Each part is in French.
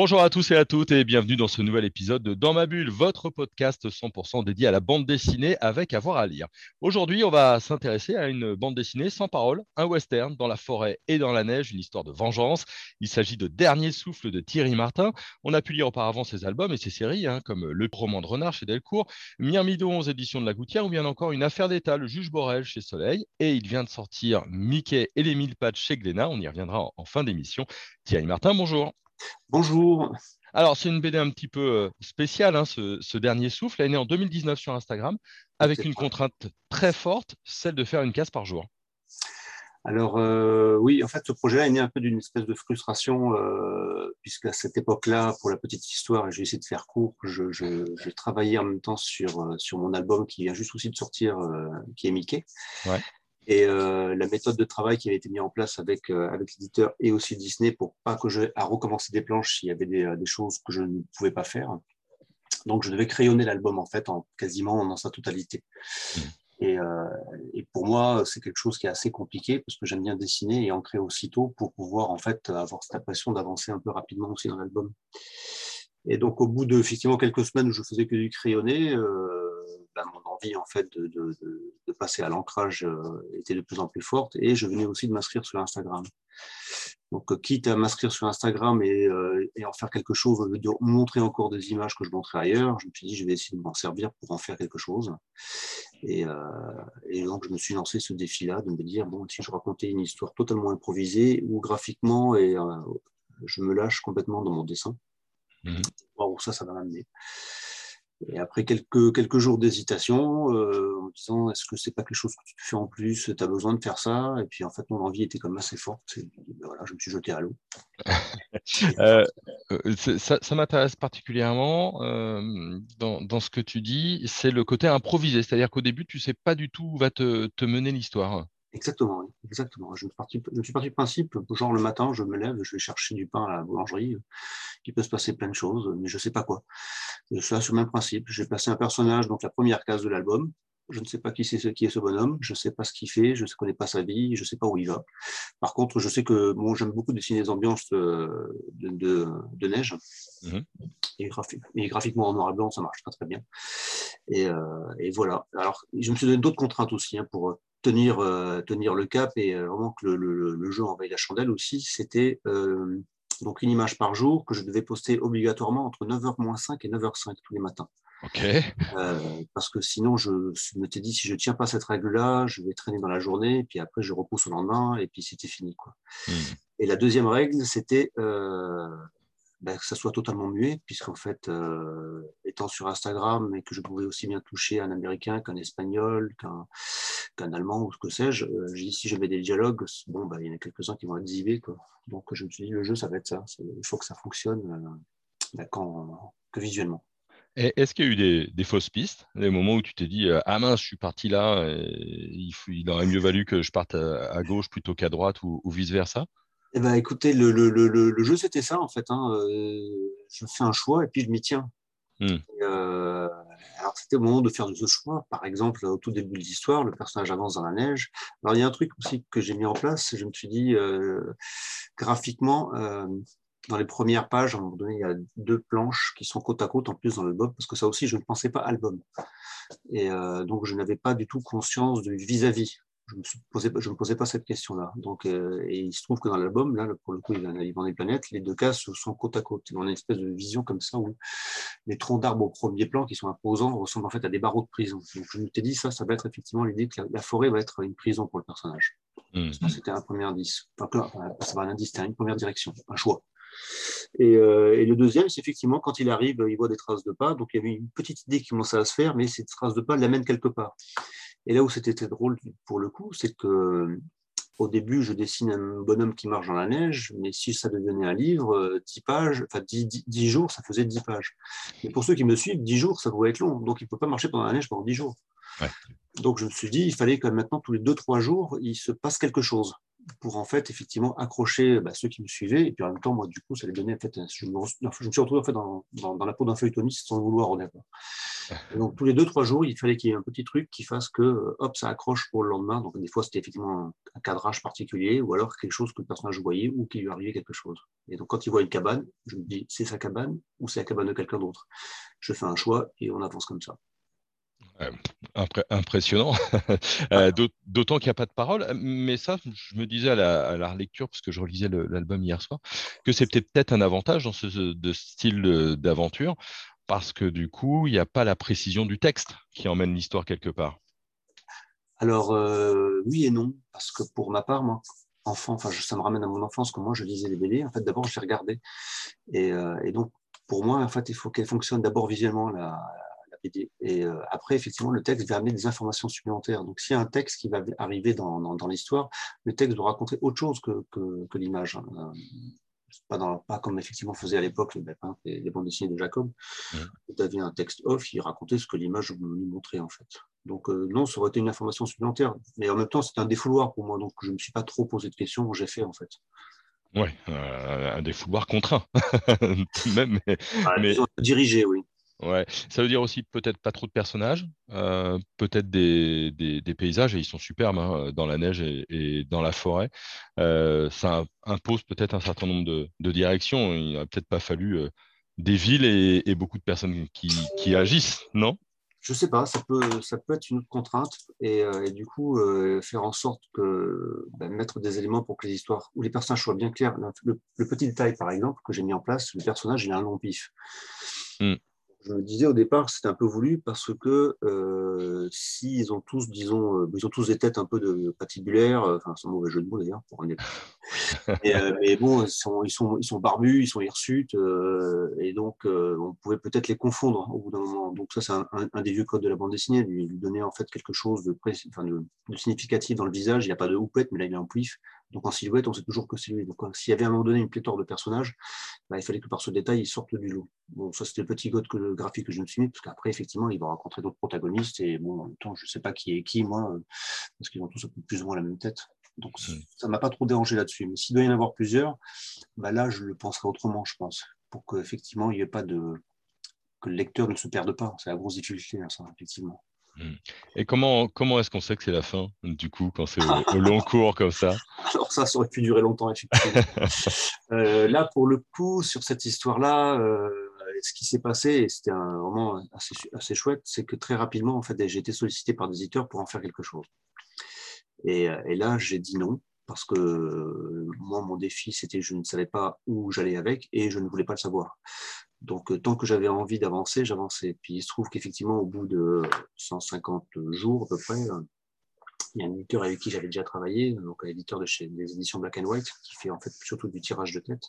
Bonjour à tous et à toutes et bienvenue dans ce nouvel épisode de Dans ma bulle, votre podcast 100% dédié à la bande dessinée avec avoir à lire. Aujourd'hui, on va s'intéresser à une bande dessinée sans parole, un western dans la forêt et dans la neige, une histoire de vengeance. Il s'agit de Dernier souffle de Thierry Martin. On a pu lire auparavant ses albums et ses séries, hein, comme Le roman de Renard chez Delcourt, Myrmidon aux éditions de La Gouttière ou bien encore Une affaire d'État, Le juge Borel chez Soleil. Et il vient de sortir Mickey et les mille pattes chez Glénat. On y reviendra en, en fin d'émission. Thierry Martin, bonjour. Bonjour. Alors, c'est une BD un petit peu euh, spéciale, hein, ce, dernier souffle. Elle est née en 2019 sur Instagram, avec une contrainte très forte, celle de faire une case par jour. Alors, euh, oui, en fait, ce projet-là est né un peu d'une espèce de frustration, euh, puisque à cette époque-là, pour la petite histoire, et j'ai essayé de faire court, je, travaillais en même temps sur, sur mon album qui vient juste aussi de sortir, qui est Mickey. Ouais. Et euh, la méthode de travail qui avait été mise en place avec, euh, avec l'éditeur et aussi Disney pour pas que je à recommencer des planches s'il y avait des, euh, des, choses que je ne pouvais pas faire. Donc je devais crayonner l'album en fait en quasiment dans sa totalité. Mmh. Et, et, pour moi, c'est quelque chose qui est assez compliqué parce que j'aime bien dessiner et ancrer aussitôt pour pouvoir en fait avoir cette impression d'avancer un peu rapidement aussi dans l'album. Et donc au bout de effectivement quelques semaines où je faisais que du crayonner, bah, mon envie en fait de, de, de, passer à l'ancrage euh, était de plus en plus forte et je venais aussi de m'inscrire sur Instagram. Donc, euh, quitte à m'inscrire sur Instagram et, euh, et, en faire quelque chose, de montrer encore des images que je montrais ailleurs, je me suis dit, je vais essayer de m'en servir pour en faire quelque chose. Et, et donc, je me suis lancé ce défi-là de me dire, bon, si je racontais une histoire totalement improvisée ou graphiquement et je me lâche complètement dans mon dessin, mmh. où ça, ça va m'amener. Et après quelques, quelques jours d'hésitation, euh, en me disant est-ce que c'est pas quelque chose que tu fais en plus, tu as besoin de faire ça? Et puis en fait, mon envie était comme assez forte. Ben voilà, je me suis jeté à l'eau. Euh, euh, ça, ça m'intéresse particulièrement dans, dans, ce que tu dis, c'est le côté improvisé. C'est-à-dire qu'au début, tu sais pas du tout où va te, te mener l'histoire. Exactement, exactement. Je, me suis parti, je suis parti du principe, genre le matin, je me lève, je vais chercher du pain à la boulangerie. Il peut se passer plein de choses, mais je ne sais pas quoi. C'est sur le même principe. J'ai placé un personnage, donc la première case de l'album. Je ne sais pas qui, c'est, qui est ce bonhomme, je ne sais pas ce qu'il fait, je ne connais pas sa vie, je ne sais pas où il va. Par contre, je sais que bon, j'aime beaucoup dessiner des ambiances de, de, de, neige. Mmh et, et, graphiquement en noir et blanc, ça marche très très bien. Et, euh, et voilà. Alors, je me suis donné d'autres contraintes aussi hein, pour tenir, euh, tenir le cap et euh, vraiment que le, le, le jeu envahit la chandelle aussi. C'était euh, donc une image par jour que je devais poster obligatoirement entre 9h 5 et 9h05 tous les matins. Ok. Euh, parce que sinon, je, t'ai dit, si je tiens pas cette règle-là, je vais traîner dans la journée, et puis après, je repousse au lendemain, et puis c'était fini. Quoi. Hmm. Et la deuxième règle, c'était euh, ben, que ça soit totalement muet, puisqu'en fait, euh, étant sur Instagram et que je pouvais aussi bien toucher un Américain qu'un Espagnol, qu'un Allemand ou ce que sais-je, euh, j'ai dit si mets des dialogues, bon, ben, il y en a quelques-uns qui vont être zivés. Quoi. Donc je me suis dit, le jeu, ça va être ça. Il faut que ça fonctionne euh, ben, que visuellement. Est-ce qu'il y a eu des, fausses pistes, des moments où tu t'es dit ah mince, je suis parti là, il, aurait mieux valu que je parte à, gauche plutôt qu'à droite ou, ou vice versa eh ben, écoutez, le, le, le, le jeu, c'était ça, en fait. Hein. Euh, je fais un choix et puis je m'y tiens. Hmm. euh, alors, c'était au moment de faire ce choix. Par exemple, au tout début de l'histoire, le personnage avance dans la neige. Alors, il y a un truc aussi que j'ai mis en place. Je me suis dit, euh, graphiquement, dans les premières pages, à un moment donné, il y a deux planches qui sont côte à côte en plus dans l'album, parce que ça aussi, je ne pensais pas album. Et euh, donc, je n'avais pas du tout conscience du vis-à-vis. Je ne me, me posais pas cette question-là. Donc, euh, et il se trouve que dans l'album, là, pour le coup, il y a un des planètes, les deux cases sont côte à côte. On a une espèce de vision comme ça où les troncs d'arbres au premier plan qui sont imposants ressemblent en fait à des barreaux de prison. Donc, je me suis dit, ça, ça va être effectivement l'idée que la, forêt va être une prison pour le personnage. Mmh. C'était un premier indice. Enfin, ça va un indice, c'était une première direction, un choix. Et, euh, et, le deuxième, c'est effectivement quand il arrive, il voit des traces de pas. Donc il y avait une petite idée qui commençait à se faire, mais ces traces de pas l'amènent quelque part. Et là où c'était drôle pour le coup, c'est que au début, je dessine un bonhomme qui marche dans la neige, mais si ça devenait un livre, 10 euh, pages, enfin 10, jours, ça faisait 10 pages. Mais pour ceux qui me suivent, 10 jours, ça pouvait être long. Donc, il ne peut pas marcher pendant la neige pendant 10 jours. Donc, je me suis dit, il fallait que maintenant, tous les 2-3 jours, il se passe quelque chose. Pour en fait effectivement accrocher bah, ceux qui me suivaient. Et puis en même temps, moi, du coup, ça les donnait en fait. Je me, je me suis retrouvé en fait dans, dans, la peau d'un feuilletoniste sans le vouloir honnêtement. donc tous les deux trois jours, il fallait qu'il y ait un petit truc qui fasse que hop, ça accroche pour le lendemain. Donc des fois, c'était effectivement un, cadrage particulier ou alors quelque chose que le personnage voyait ou qu'il lui arrivait quelque chose. Et donc quand il voit une cabane, je me dis c'est sa cabane ou c'est la cabane de quelqu'un d'autre? Je fais un choix et on avance comme ça impressionnant, euh, d'autant qu'il n'y a pas de parole. Mais ça, je me disais à la, lecture, parce que je relisais l'album hier soir, que c'était peut-être un avantage dans ce style d'aventure, parce que du coup, il n'y a pas la précision du texte qui emmène l'histoire quelque part. Alors, euh, oui et non, parce que pour ma part, moi, enfant, enfin, ça me ramène à mon enfance, quand moi je lisais les BD, en fait, d'abord, je les regardais. Et, euh, et, donc, pour moi, en fait, il faut qu'elle fonctionne d'abord visuellement, la, et euh, après, effectivement, le texte va amener des informations supplémentaires. Donc, s'il y a un texte qui va arriver dans, dans, l'histoire, le texte doit raconter autre chose que, que, l'image. Hein. Euh, pas, dans, pas, comme effectivement faisait à l'époque les, les, bandes dessinées de Jacob. Vous aviez un texte off, il racontait ce que l'image nous montrait en fait. Donc euh, non, ça aurait été une information supplémentaire. Mais en même temps, c'est un défouloir pour moi, donc je ne me suis pas trop posé de questions, j'ai fait en fait. Oui, un défouloir contraint. Même, mais, mais... Dirigé, oui. Ouais, ça veut dire aussi peut-être pas trop de personnages, euh, peut-être des, des, paysages, et ils sont superbes hein, dans la neige et, dans la forêt. Euh, ça impose peut-être un certain nombre de, de directions. Il n'aurait peut-être pas fallu euh, des villes et, beaucoup de personnes qui, qui agissent, non? Je sais pas, ça peut, ça peut être une autre contrainte, et, du coup, faire en sorte que ben, mettre des éléments pour que les histoires ou les personnages soient bien clairs. Le, petit détail, par exemple, que j'ai mis en place, le personnage, il a un long pif. Mmh je me disais au départ, c'était un peu voulu parce que euh, s'ils ont tous, disons, euh, ils ont tous des têtes un peu de patibulaires, euh, enfin, c'est un mauvais jeu de mots d'ailleurs, pour un euh, mais bon, ils sont, ils, sont, ils sont barbus, ils sont hirsutes, et donc on pouvait peut-être les confondre au bout d'un moment. Donc, ça, c'est un, des vieux codes de la bande dessinée, lui, lui donner en fait quelque chose de, enfin, de, de significatif dans le visage. Il n'y a pas de houppette, mais là, il y a un plif. Donc en silhouette, on sait toujours que c'est lui. Donc s'il y avait à un moment donné une pléthore de personnages, bah, il fallait que par ce détail, ils sortent du lot. Bon, ça c'était le petit code que le graphique que je me suis mis, parce qu'après, effectivement, il va rencontrer d'autres protagonistes, et bon, en même temps, je ne sais pas qui est qui, moi, euh, parce qu'ils ont tous plus ou moins la même tête. Donc ça ne m'a pas trop dérangé là-dessus. Mais s'il doit y en avoir plusieurs, bah, là, je le penserai autrement, je pense, pour qu'effectivement, il n'y ait pas de que le lecteur ne se perde pas. C'est la grosse difficulté, hein, ça, effectivement. Hmm. Et comment, comment est-ce qu'on sait que c'est la fin, du coup, quand c'est au, long cours comme ça? Alors ça, ça aurait pu durer longtemps, effectivement. Euh, là, pour le coup, sur cette histoire-là, euh, ce qui s'est passé, et c'était un moment assez, assez chouette, c'est que très rapidement, en fait, j'ai été sollicité par des éditeurs pour en faire quelque chose. Et, et là, j'ai dit non, parce que moi, mon défi, c'était que je ne savais pas où j'allais avec et je ne voulais pas le savoir. Donc, euh, tant que j'avais envie d'avancer, j'avançais. Puis, il se trouve qu'effectivement, au bout de 150 jours à peu près, euh, il y a un éditeur avec qui j'avais déjà travaillé, donc un éditeur chez des éditions Black and White, qui fait en fait surtout du tirage de tête,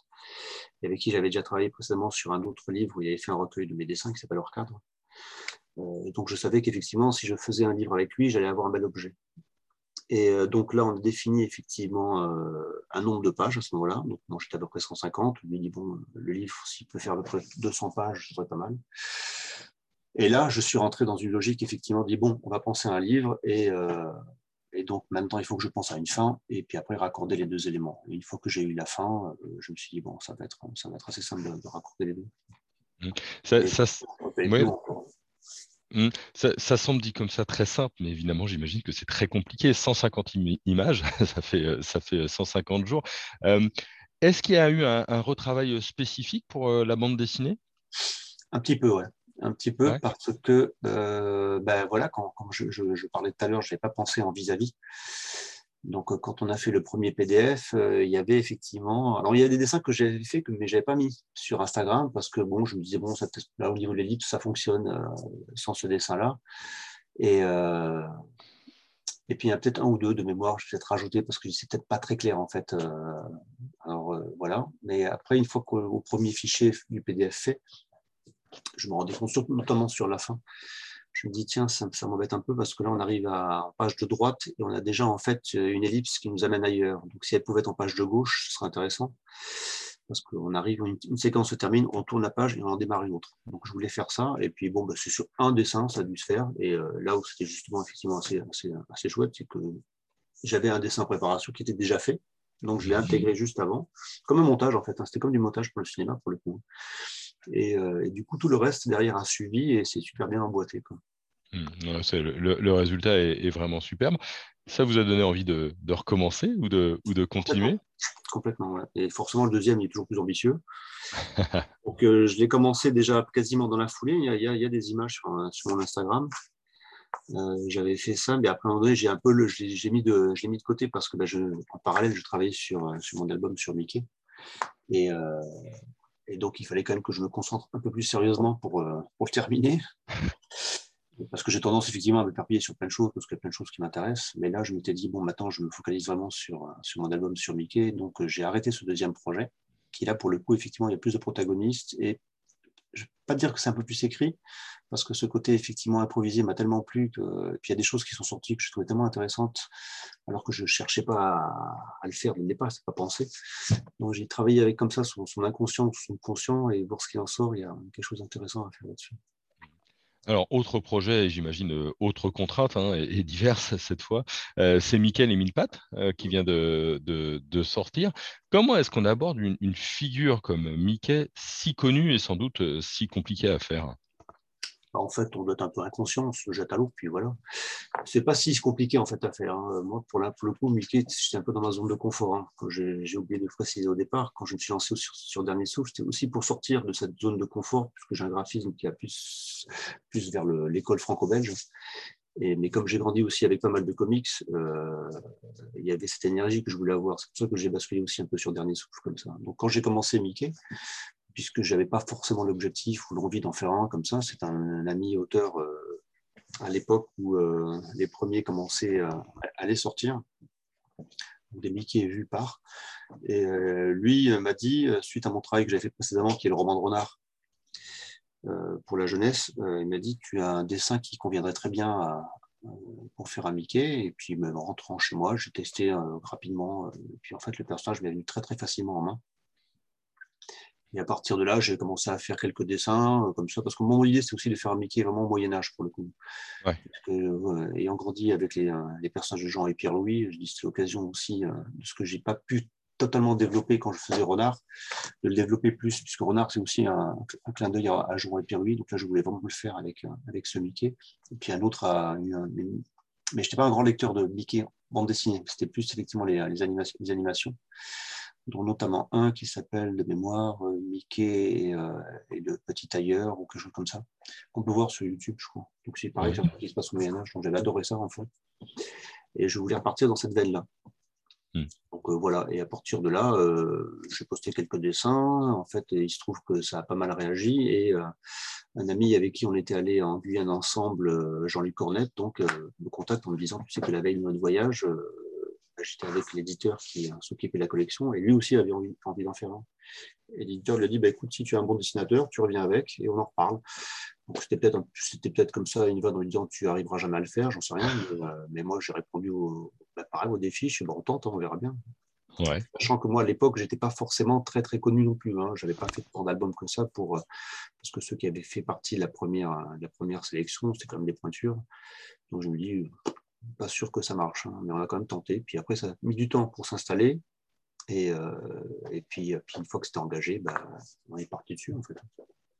et avec qui j'avais déjà travaillé précédemment sur un autre livre où il avait fait un recueil de mes dessins qui s'appelle Hors cadre. Euh, donc, je savais qu'effectivement, si je faisais un livre avec lui, j'allais avoir un bel objet. Et euh, donc là, on a défini effectivement euh, un nombre de pages à ce moment-là. Donc moi, j'étais à peu près 150. Lui dit, bon, le livre, s'il peut faire à peu près 200 pages, ce serait pas mal. Et là, je suis rentré dans une logique, effectivement, dit, bon, on va penser à un livre et, euh, et donc maintenant, il faut que je pense à une fin et puis après raccorder les deux éléments. Et une fois que j'ai eu la fin, je me suis dit, bon, ça va être, ça va être assez simple de, raccorder les deux. Ça, ça, Mmh. Ça, semble dit comme ça très simple, mais évidemment, j'imagine que c'est très compliqué. 150 images, ça fait, euh, ça fait 150 euh, jours. Est-ce qu'il y a eu un, retravail euh, spécifique pour la bande dessinée? Un petit peu, ouais. Un petit peu, parce que, ben voilà, quand, je, je, parlais tout à l'heure, je n'avais pas pensé en vis-à-vis. vis à vis donc, euh, quand on a fait le premier PDF, euh, il y avait effectivement. Alors, il y a des dessins que j'avais fait, mais je n'avais pas mis sur Instagram parce que bon, je me disais, bon, ça, là, au niveau de l'ellipse, ça fonctionne euh, sans ce dessin-là. Et, et puis, il y a peut-être un ou deux de mémoire, je vais peut-être rajouter parce que c'est peut-être pas très clair en fait. alors, voilà. Mais après, une fois qu'au premier fichier du PDF fait, je me rendais compte, notamment sur la fin, je me dis, tiens, ça, m'embête un peu parce que là, on arrive à en page de droite et on a déjà en fait une ellipse qui nous amène ailleurs. Donc, si elle pouvait être en page de gauche, ce serait intéressant parce qu'on arrive, une, séquence se termine, on tourne la page et on en démarre une autre. Donc, je voulais faire ça. Et puis, bon, bah, c'est sur un dessin, ça a dû se faire. Et euh, là où c'était justement effectivement assez, assez, chouette, c'est que j'avais un dessin en préparation qui était déjà fait. Donc, je l'ai intégré juste avant, comme un montage en fait. Hein. C'était comme du montage pour le cinéma pour le coup. Et, du coup, tout le reste derrière a suivi et c'est super bien emboîté. Quoi. Mmh, le, résultat est, vraiment superbe. Ça vous a donné envie de, recommencer ou de, ou de continuer? Complètement, et forcément le deuxième il est toujours plus ambitieux. Donc euh, je l'ai commencé déjà quasiment dans la foulée. Il y a, il y a, des images sur, sur mon Instagram. Euh, j'avais fait ça, mais après j'ai un peu le, j'ai mis de, j'ai mis de côté parce que bah, je, en parallèle, je travaillais sur, sur mon album sur Mickey, et, euh, et donc il fallait quand même que je me concentre un peu plus sérieusement pour, pour le terminer parce que j'ai tendance effectivement à me m'éparpiller sur plein de choses, parce qu'il y a plein de choses qui m'intéressent. Mais là, je m'étais dit, bon, maintenant, je me focalise vraiment sur, euh, sur mon album sur Mickey. Donc, euh, j'ai arrêté ce deuxième projet, qui là, pour le coup, effectivement, il y a plus de protagonistes. Et je vais pas dire que c'est un peu plus écrit, parce que ce côté effectivement improvisé m'a tellement plu. Que... Puis, il y a des choses qui sont sorties que je trouvais tellement intéressantes, alors que je cherchais pas à, le faire dès le départ, c'est pas pensé. Donc, j'ai travaillé avec comme ça son, son inconscient, son conscient, et voir ce qui en sort, il y a quelque chose d'intéressant à faire là-dessus. Alors, autre projet, j'imagine, euh, autre contrainte, hein, et, diverses cette fois, euh, c'est Michael et Milpat euh, qui vient de, sortir. Comment est-ce qu'on aborde une, figure comme Mickey, si connue et sans doute si compliquée à faire? En fait, on doit être un peu inconscient, on se jette à l'eau, puis voilà. C'est pas si compliqué en fait à faire. Hein. Moi, pour, le coup, Mickey, j'étais un peu dans ma zone de confort. Hein. J'ai oublié de préciser au départ, quand je me suis lancé sur, Dernier Souffle, c'était aussi pour sortir de cette zone de confort, puisque j'ai un graphisme qui a plus, plus vers l'école franco-belge. mais comme j'ai grandi aussi avec pas mal de comics, euh, il y avait cette énergie que je voulais avoir. C'est pour ça que j'ai basculé aussi un peu sur Dernier Souffle comme ça. Donc quand j'ai commencé Mickey, puisque je n'avais pas forcément l'objectif ou l'envie d'en faire un comme ça. C'est un, ami auteur euh, à l'époque où euh, les premiers commençaient à, aller sortir, des Mickey vus par. Et euh, lui m'a dit, suite à mon travail que j'avais fait précédemment, qui est le roman de Renard pour la jeunesse, il m'a dit Tu as un dessin qui conviendrait très bien pour faire un Mickey. Et puis, en rentrant chez moi, j'ai testé rapidement. Et puis, en fait, le personnage m'est venu très, très facilement en main. Et à partir de là, j'ai commencé à faire quelques dessins euh, comme ça, parce que mon idée, c'est aussi de faire un Mickey vraiment au Moyen-Âge, pour le coup. ayant grandi avec les, euh, les, personnages de Jean et Pierre-Louis, je dis c'est l'occasion aussi euh, de ce que j'ai pas pu totalement développer quand je faisais Renard, de le développer plus, puisque Renard, c'est aussi un, clin d'œil à, Jean et Pierre-Louis. Donc là, je voulais vraiment le faire avec, avec ce Mickey. Et puis un autre, à, mais je n'étais pas un grand lecteur de Mickey bande dessinée, c'était plus effectivement les, les, animations, les animations dont notamment un qui s'appelle de mémoire euh, Mickey euh, et, le petit tailleur ou quelque chose comme ça, qu'on peut voir sur YouTube, je crois. Donc c'est pareil, ouais. qui se passe au Moyen-Âge, donc j'avais adoré ça en fait. Et je voulais repartir dans cette veine-là. Hmm. Donc euh, voilà, et à partir de là, j'ai posté quelques dessins, en fait, et il se trouve que ça a pas mal réagi, et un ami avec qui on était allé en Guyane ensemble, Jean-Luc Cornette, donc me contacte en me disant, tu sais que la veille de notre voyage, j'étais avec l'éditeur qui s'occupait de la collection et lui aussi avait envie, d'en faire un. l'éditeur lui a dit bah, écoute, si tu es un bon dessinateur, tu reviens avec et on en reparle. Donc c'était peut-être peut comme ça une vanne en lui disant tu arriveras jamais à le faire, j'en sais rien. Mais, euh, moi j'ai répondu au, bah, pareil, au défi, je suis bon, on tente, hein, on verra bien. Ouais. Sachant que moi à l'époque j'étais pas forcément très très connu non plus. Hein. J'avais pas fait tant d'albums comme ça pour euh, parce que ceux qui avaient fait partie de la première, de la première sélection c'était quand même des pointures. Donc je me dis pas sûr que ça marche, hein, mais on a quand même tenté. Puis après, ça a mis du temps pour s'installer. Et, euh, et puis, une fois que c'était engagé, bah, on est parti dessus en fait.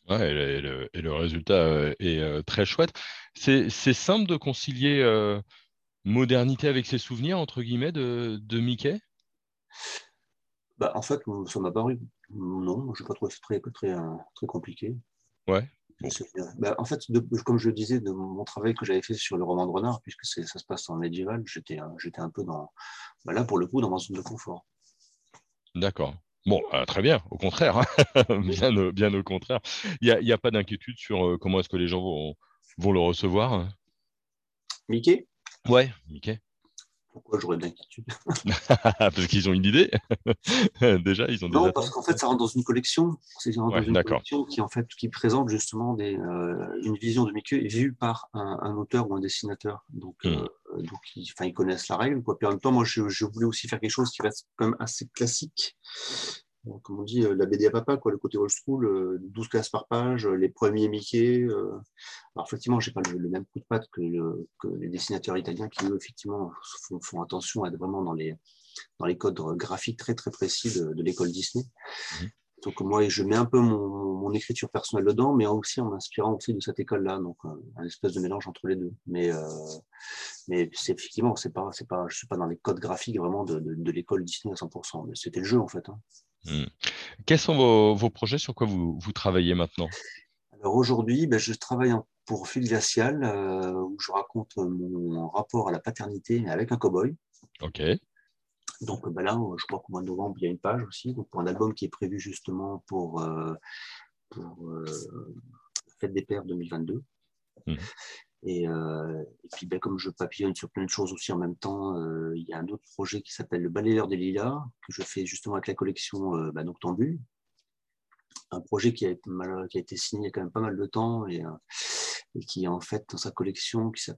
Ouais, et, le, résultat euh, est euh, très chouette. C'est simple de concilier modernité avec ses souvenirs, entre guillemets, de, de Mickey? Bah, En fait, ça m'a paru. Non, je n'ai pas trouvé ça très, très, très compliqué. Ouais. Bah, en fait, comme je le disais, de mon travail que j'avais fait sur le roman de Renard, puisque ça se passe en médiéval, j'étais un peu dans, bah, là pour le coup, dans ma zone de confort. D'accord. Bon, euh, très bien, au contraire, hein. bien, bien, au contraire. Il n'y a, a, pas d'inquiétude sur euh, comment est-ce que les gens vont, vont le recevoir hein? Mickey? Ouais, Mickey. Pourquoi j'aurais d'inquiétude Parce qu'ils ont une idée. Déjà, ils ont. Non, parce qu'en fait, ça rentre dans une collection. C'est une collection qui en fait qui présente justement des, euh, une vision de Mickey vue par un, auteur ou un dessinateur. Donc, hmm. euh, donc ils, ils, connaissent la règle. Quoi. Puis en même temps, moi, je, je, voulais aussi faire quelque chose qui reste quand même assez classique. Comme on dit, la BD à papa, quoi, le côté old school, 12 cases par page, les premiers Mickey. Alors, effectivement, je n'ai pas le, même coup de patte que, les dessinateurs italiens qui, eux, effectivement, font, attention à être vraiment dans les, dans les codes graphiques très, très précis de, l'école Disney. Mmh. Donc moi, je mets un peu mon, écriture personnelle dedans, mais aussi en m'inspirant aussi de cette école-là, donc un, espèce de mélange entre les deux. Mais, euh, mais c'est effectivement, c'est pas, c'est pas, je suis pas dans les codes graphiques vraiment de, l'école Disney à 100%. Mais c'était le jeu en fait. Hein. Hmm. Quels sont vos, projets? Sur quoi vous, travaillez maintenant? Alors aujourd'hui, ben, je travaille pour Fil Glacial, euh, où je raconte mon rapport à la paternité avec un cow-boy. Ok. Donc bah là, je crois qu'au mois de novembre, il y a une page aussi, donc pour un album qui est prévu justement pour, euh, pour euh, Fête des Pères 2022. Mmh. Et, euh, et, puis, ben, comme je papillonne sur plein de choses aussi en même temps, il y a un autre projet qui s'appelle Le Balayeur des Lilas, que je fais justement avec la collection bah, Noctambule. Un projet qui a, été qui a été signé il y a quand même pas mal de temps et, et qui en fait dans sa collection, qui, ce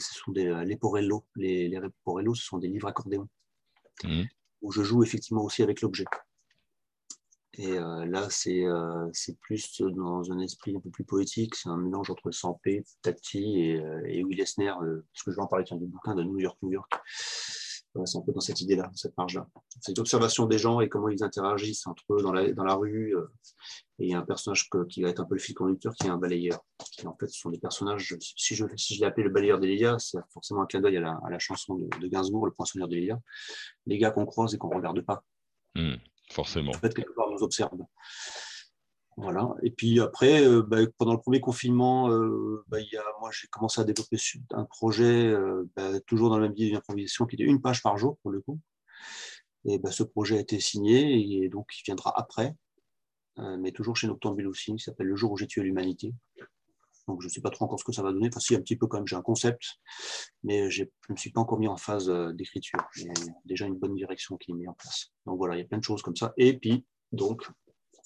sont des Leporello. Les, les Leporello, ce sont des livres accordéons. Mmh. où je joue effectivement aussi avec l'objet. Et euh, là, euh, c'est plus dans un esprit un peu plus poétique. C'est un mélange entre Sampé, Tati et, euh, et Esner, parce que je vais en parler du bouquin de New York, New York. c'est un peu dans cette idée-là, cette marge-là. C'est l'observation des gens et comment ils interagissent entre eux dans la, dans la rue. et il y a un personnage qui va être un peu le fil conducteur, qui est un balayeur. Qui, en fait, ce sont des personnages. Si je, si je l'ai appelé le balayeur d'Elia, c'est forcément un clin d'œil à la, chanson de, Gainsbourg, Le poinçonneur d'Elia. Les gars qu'on croise et qu'on ne regarde pas. Mmh. Forcément. En fait, quelque part, nous observe. Voilà. Et puis après, euh, bah, pendant le premier confinement, euh, bah, moi j'ai commencé à développer un projet euh, bah, toujours dans le même biais d'improvisation qui était une page par jour pour le coup. Et ce projet a été signé et donc il viendra après, mais toujours chez Noctambule aussi, qui s'appelle Le jour où j'ai tué l'humanité. Donc je ne sais pas trop encore ce que ça va donner. Enfin, si, un petit peu quand même, j'ai un concept, mais je ne me suis pas encore mis en phase euh, d'écriture. J'ai déjà une bonne direction qui est mise en place. Donc voilà, il y a plein de choses comme ça. Et puis, donc,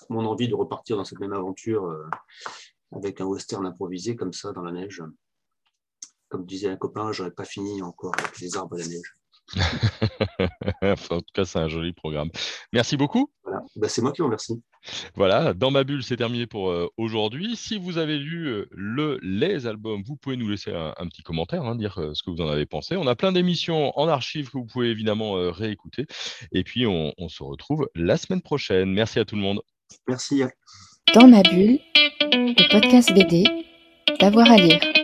mon envie de repartir dans cette même aventure euh, avec un western improvisé comme ça dans la neige. Comme disait un copain, j'aurais pas fini encore avec les arbres et la neige. en tout cas, c'est un joli programme. Merci beaucoup. Bah, c'est moi qui vous remercie. Voilà, dans ma bulle, c'est terminé pour euh, aujourd'hui. Si vous avez lu euh, le, les albums, vous pouvez nous laisser un, petit commentaire, hein, dire euh, ce que vous en avez pensé. On a plein d'émissions en archive que vous pouvez évidemment réécouter. Et puis, on, on se retrouve la semaine prochaine. Merci à tout le monde. Merci. Dans ma bulle, le podcast BD, d'avoir à lire.